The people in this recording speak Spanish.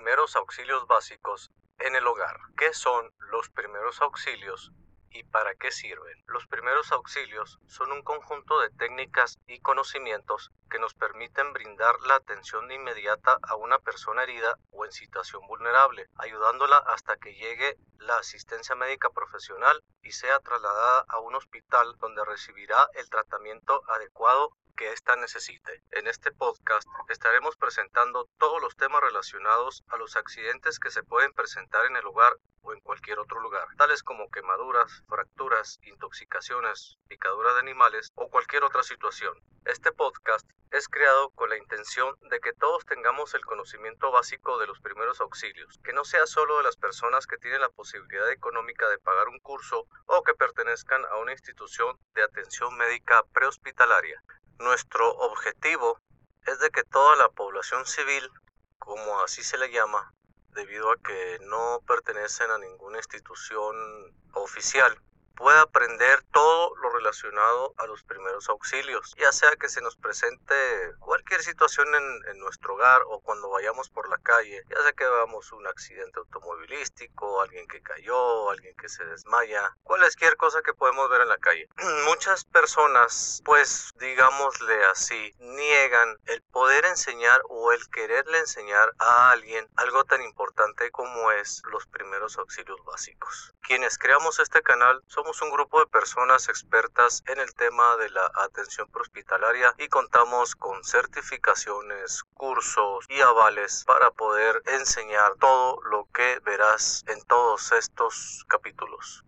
primeros auxilios básicos en el hogar. ¿Qué son los primeros auxilios y para qué sirven? Los primeros auxilios son un conjunto de técnicas y conocimientos que nos permiten brindar la atención inmediata a una persona herida o en situación vulnerable, ayudándola hasta que llegue la asistencia médica profesional y sea trasladada a un hospital donde recibirá el tratamiento adecuado que ésta necesite. En este podcast estaremos presentando todos los temas relacionados a los accidentes que se pueden presentar en el hogar o en cualquier otro lugar, tales como quemaduras, fracturas, intoxicaciones, picaduras de animales o cualquier otra situación. Este podcast es creado con la intención de que todos tengamos el conocimiento básico de los primeros auxilios, que no sea solo de las personas que tienen la posibilidad económica de pagar un curso o que pertenezcan a una institución de atención médica prehospitalaria. Nuestro objetivo es de que toda la población civil, como así se le llama, debido a que no pertenecen a ninguna institución oficial, pueda aprender relacionado a los primeros auxilios, ya sea que se nos presente cualquier situación en, nuestro hogar o cuando vayamos por la calle, ya sea que veamos un accidente automovilístico, alguien que cayó, alguien que se desmaya, cualquier cosa que podemos ver en la calle. Muchas personas, pues digámosle así, niegan el poder enseñar o el quererle enseñar a alguien algo tan importante como es los primeros auxilios básicos. Quienes creamos este canal somos un grupo de personas expertas en el tema de la atención prehospitalaria y contamos con certificaciones, cursos y avales para poder enseñar todo lo que verás en todos estos capítulos.